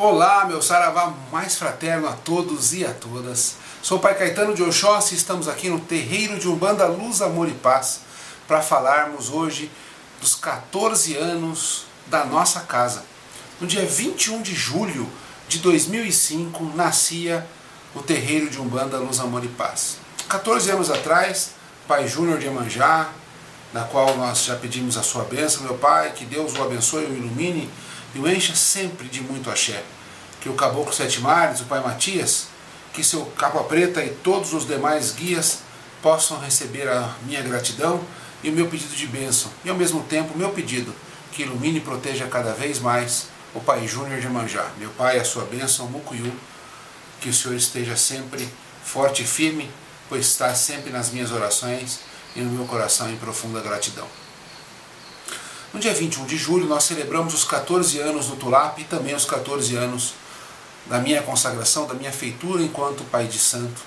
Olá, meu saravá mais fraterno a todos e a todas. Sou o Pai Caetano de Oxóssi e estamos aqui no terreiro de Umbanda Luz, Amor e Paz para falarmos hoje dos 14 anos da nossa casa. No dia 21 de julho de 2005 nascia o terreiro de Umbanda Luz, Amor e Paz. 14 anos atrás, Pai Júnior de Emanjá, na qual nós já pedimos a sua bênção, meu Pai, que Deus o abençoe e o ilumine e o encha sempre de muito axé. Que o Caboclo Sete Mares, o Pai Matias, que seu Capa Preta e todos os demais guias possam receber a minha gratidão e o meu pedido de bênção, e ao mesmo tempo o meu pedido, que ilumine e proteja cada vez mais o Pai Júnior de Manjá. Meu Pai, a sua bênção, Mucuyu, que o Senhor esteja sempre forte e firme, pois está sempre nas minhas orações e no meu coração em profunda gratidão. No dia 21 de julho, nós celebramos os 14 anos do Tulap e também os 14 anos da minha consagração, da minha feitura enquanto Pai de Santo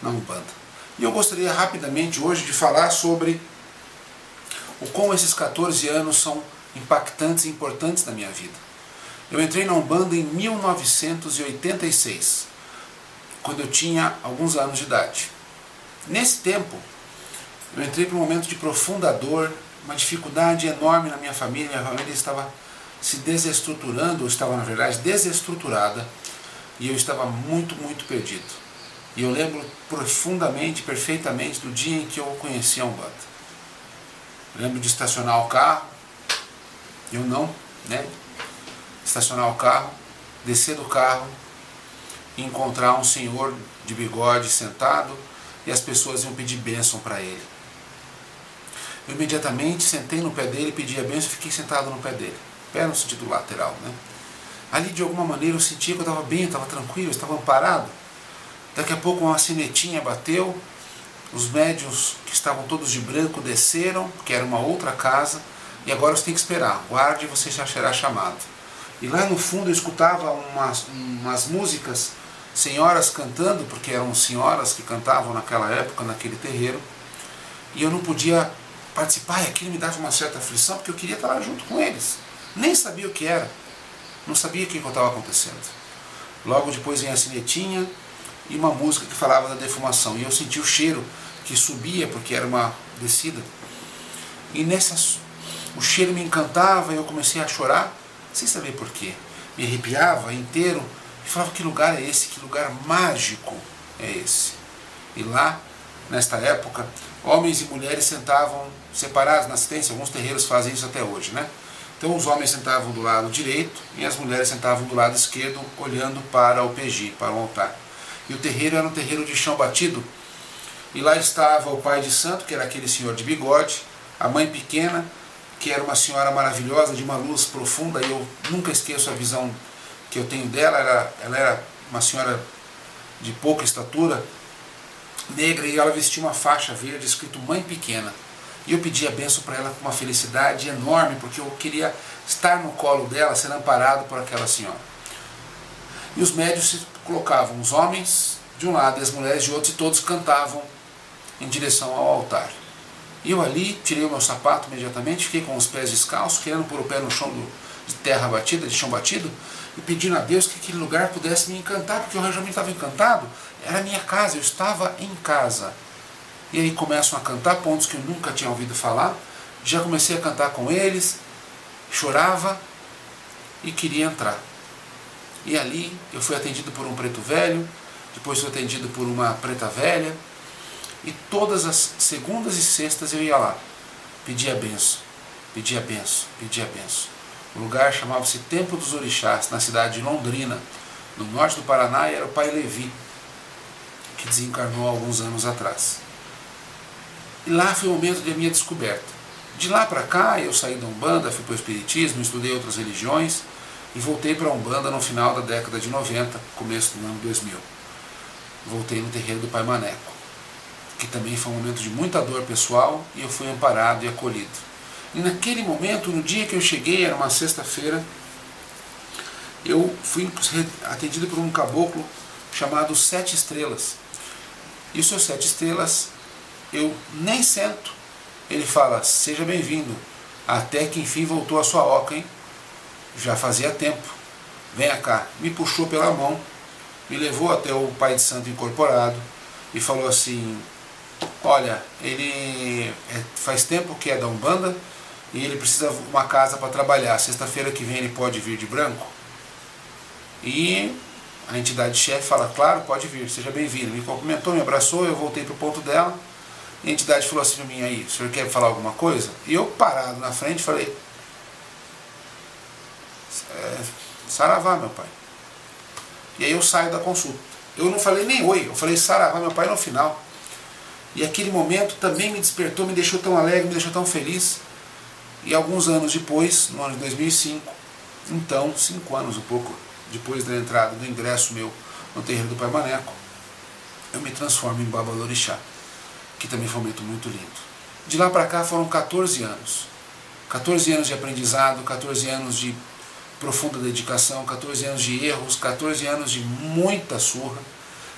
na Umbanda. E eu gostaria rapidamente hoje de falar sobre o como esses 14 anos são impactantes e importantes na minha vida. Eu entrei na Umbanda em 1986, quando eu tinha alguns anos de idade. Nesse tempo, eu entrei para um momento de profunda dor, uma dificuldade enorme na minha família. Minha família estava se desestruturando, estava, na verdade, desestruturada, e eu estava muito, muito perdido. E eu lembro profundamente, perfeitamente, do dia em que eu conheci a Umbanda. Eu lembro de estacionar o carro, eu não, né? Estacionar o carro, descer do carro encontrar um senhor de bigode sentado e as pessoas iam pedir bênção para ele. Eu imediatamente sentei no pé dele, pedi a bênção e fiquei sentado no pé dele, pé no sentido lateral. Né? Ali de alguma maneira eu sentia que eu estava bem, estava tranquilo, estava amparado. Daqui a pouco uma sinetinha bateu, os médios que estavam todos de branco desceram, que era uma outra casa, e agora você tem que esperar, guarde você já será chamado. E lá no fundo eu escutava umas, umas músicas, senhoras cantando, porque eram senhoras que cantavam naquela época, naquele terreiro, e eu não podia participar, e aquilo me dava uma certa aflição, porque eu queria estar lá junto com eles. Nem sabia o que era, não sabia o que estava acontecendo. Logo depois vem a sinetinha e uma música que falava da defumação, e eu senti o cheiro que subia, porque era uma descida. E nessas, o cheiro me encantava e eu comecei a chorar, sem saber porquê. Me arrepiava inteiro e falava: que lugar é esse? Que lugar mágico é esse? E lá, nesta época, homens e mulheres sentavam separados na assistência, alguns terreiros fazem isso até hoje, né? Então os homens sentavam do lado direito e as mulheres sentavam do lado esquerdo, olhando para o PG, para o altar. E o terreiro era um terreiro de chão batido. E lá estava o pai de santo, que era aquele senhor de bigode, a mãe pequena, que era uma senhora maravilhosa, de uma luz profunda, e eu nunca esqueço a visão que eu tenho dela. Ela, ela era uma senhora de pouca estatura, negra e ela vestia uma faixa verde escrito Mãe Pequena. E eu pedi a benção para ela com uma felicidade enorme, porque eu queria estar no colo dela, ser amparado por aquela senhora. E os médios se colocavam, os homens de um lado e as mulheres de outro, e todos cantavam em direção ao altar. Eu ali tirei o meu sapato imediatamente, fiquei com os pés descalços, querendo pôr o pé no chão do, de terra batida, de chão batido, e pedindo a Deus que aquele lugar pudesse me encantar, porque eu realmente estava encantado, era minha casa, eu estava em casa. E aí começam a cantar pontos que eu nunca tinha ouvido falar, já comecei a cantar com eles, chorava e queria entrar. E ali eu fui atendido por um preto velho, depois fui atendido por uma preta velha, e todas as segundas e sextas eu ia lá, pedia benção, pedia benção, pedia benção. O lugar chamava-se Templo dos Orixás, na cidade de Londrina, no norte do Paraná, e era o pai Levi, que desencarnou alguns anos atrás. E lá foi o momento da minha descoberta. De lá para cá, eu saí da Umbanda, fui para o Espiritismo, estudei outras religiões e voltei para a Umbanda no final da década de 90, começo do ano 2000. Voltei no terreiro do Pai Maneco, que também foi um momento de muita dor pessoal e eu fui amparado e acolhido. E naquele momento, no dia que eu cheguei, era uma sexta-feira, eu fui atendido por um caboclo chamado Sete Estrelas. E os seus sete estrelas, eu nem sento. Ele fala, seja bem-vindo. Até que enfim voltou a sua oca, hein? Já fazia tempo. venha cá. Me puxou pela mão, me levou até o Pai de Santo Incorporado e falou assim, olha, ele é, faz tempo que é da Umbanda e ele precisa de uma casa para trabalhar. Sexta-feira que vem ele pode vir de branco? E a entidade chefe fala, claro, pode vir, seja bem-vindo. Me cumprimentou, me abraçou, eu voltei para o ponto dela. E a entidade falou assim para mim, aí, o senhor quer falar alguma coisa? E eu parado na frente falei, é, Saravá, meu pai. E aí eu saio da consulta. Eu não falei nem oi, eu falei Saravá, meu pai, no final. E aquele momento também me despertou, me deixou tão alegre, me deixou tão feliz. E alguns anos depois, no ano de 2005, então, cinco anos um pouco depois da entrada do ingresso meu no terreiro do Pai Maneco, eu me transformo em Baba Lorixá, que também foi um momento muito lindo. De lá para cá foram 14 anos. 14 anos de aprendizado, 14 anos de profunda dedicação, 14 anos de erros, 14 anos de muita surra,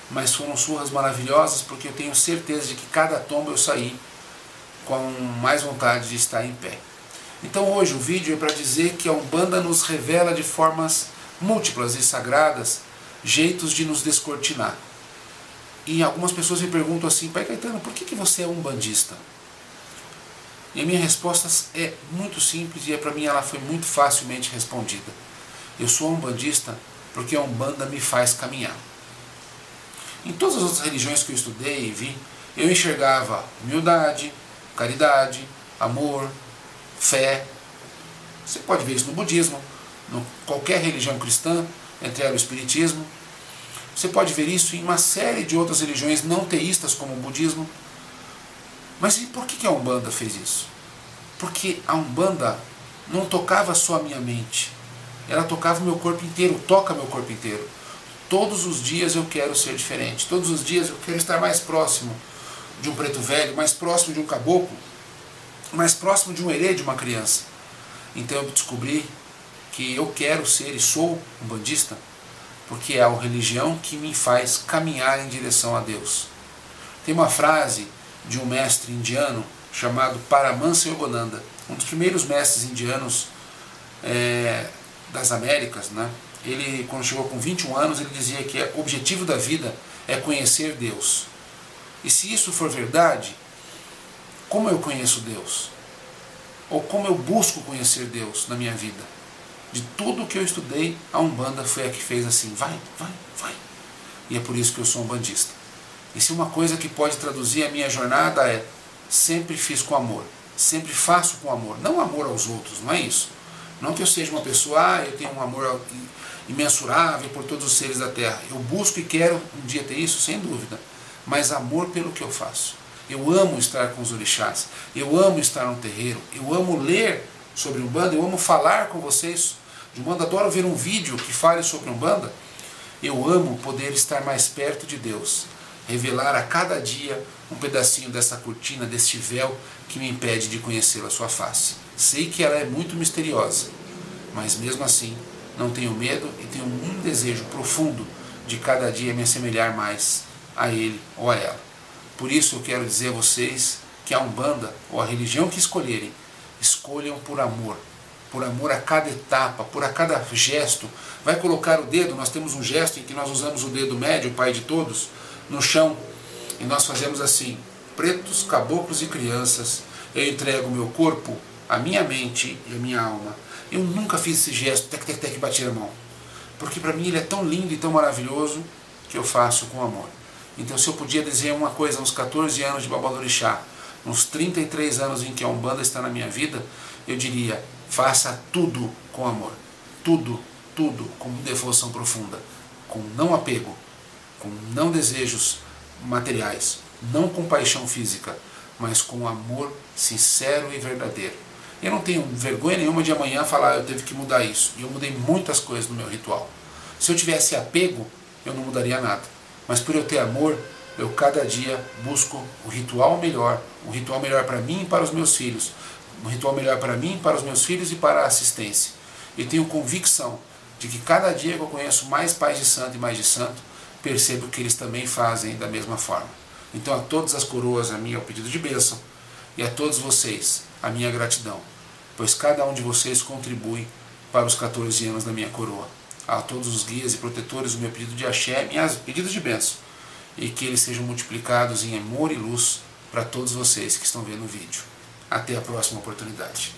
mas foram surras maravilhosas porque eu tenho certeza de que cada tombo eu saí com mais vontade de estar em pé. Então hoje o vídeo é para dizer que a Umbanda nos revela de formas múltiplas e sagradas jeitos de nos descortinar. E algumas pessoas me perguntam assim, Pai Caetano, por que, que você é umbandista? E a minha resposta é muito simples e é para mim ela foi muito facilmente respondida. Eu sou umbandista porque a Umbanda me faz caminhar. Em todas as outras religiões que eu estudei e vi, eu enxergava humildade, caridade, amor, fé. Você pode ver isso no budismo, em qualquer religião cristã, entre ela o espiritismo. Você pode ver isso em uma série de outras religiões não teístas, como o budismo. Mas e por que a Umbanda fez isso? Porque a Umbanda não tocava só a minha mente, ela tocava o meu corpo inteiro, toca meu corpo inteiro. Todos os dias eu quero ser diferente, todos os dias eu quero estar mais próximo de um preto velho, mais próximo de um caboclo, mais próximo de um herê de uma criança. Então eu descobri que eu quero ser e sou um bandista, porque é a religião que me faz caminhar em direção a Deus. Tem uma frase de um mestre indiano chamado Paramahansa Yogananda, um dos primeiros mestres indianos é, das Américas. Né? Ele, quando chegou com 21 anos, ele dizia que o objetivo da vida é conhecer Deus. E se isso for verdade, como eu conheço Deus? Ou como eu busco conhecer Deus na minha vida? De tudo que eu estudei, a Umbanda foi a que fez assim, vai, vai, vai. E é por isso que eu sou um bandista. E se uma coisa que pode traduzir a minha jornada é sempre fiz com amor, sempre faço com amor, não amor aos outros, não é isso. Não que eu seja uma pessoa, ah, eu tenho um amor imensurável por todos os seres da terra. Eu busco e quero um dia ter isso, sem dúvida. Mas amor pelo que eu faço. Eu amo estar com os orixás, eu amo estar no terreiro, eu amo ler sobre Umbanda, eu amo falar com vocês de Umbanda, adoro ver um vídeo que fale sobre Umbanda. Eu amo poder estar mais perto de Deus, revelar a cada dia um pedacinho dessa cortina, deste véu que me impede de conhecer a sua face. Sei que ela é muito misteriosa, mas mesmo assim não tenho medo e tenho um desejo profundo de cada dia me assemelhar mais a ele ou a ela. Por isso eu quero dizer a vocês que a Umbanda, ou a religião que escolherem, escolham por amor, por amor a cada etapa, por a cada gesto. Vai colocar o dedo, nós temos um gesto em que nós usamos o dedo médio, o pai de todos, no chão e nós fazemos assim: pretos, caboclos e crianças, eu entrego o meu corpo, a minha mente e a minha alma. Eu nunca fiz esse gesto, tec, tec, tec, bater a mão. Porque para mim ele é tão lindo e tão maravilhoso que eu faço com amor. Então, se eu podia dizer uma coisa uns 14 anos de Babalorixá, uns 33 anos em que a Umbanda está na minha vida, eu diria: faça tudo com amor. Tudo, tudo com devoção profunda, com não apego, com não desejos materiais, não com paixão física, mas com amor sincero e verdadeiro. Eu não tenho vergonha nenhuma de amanhã falar eu teve que mudar isso. E eu mudei muitas coisas no meu ritual. Se eu tivesse apego, eu não mudaria nada. Mas por eu ter amor, eu cada dia busco o ritual melhor, o ritual melhor para mim e para os meus filhos, um ritual melhor para mim, para os meus filhos e para a assistência. E tenho convicção de que cada dia que eu conheço mais pais de santo e mais de santo, percebo que eles também fazem da mesma forma. Então a todas as coroas a minha pedido de bênção e a todos vocês a minha gratidão, pois cada um de vocês contribui para os 14 anos da minha coroa. A todos os guias e protetores o meu pedido de axé, minhas pedidos de bênção, e que eles sejam multiplicados em amor e luz para todos vocês que estão vendo o vídeo. Até a próxima oportunidade.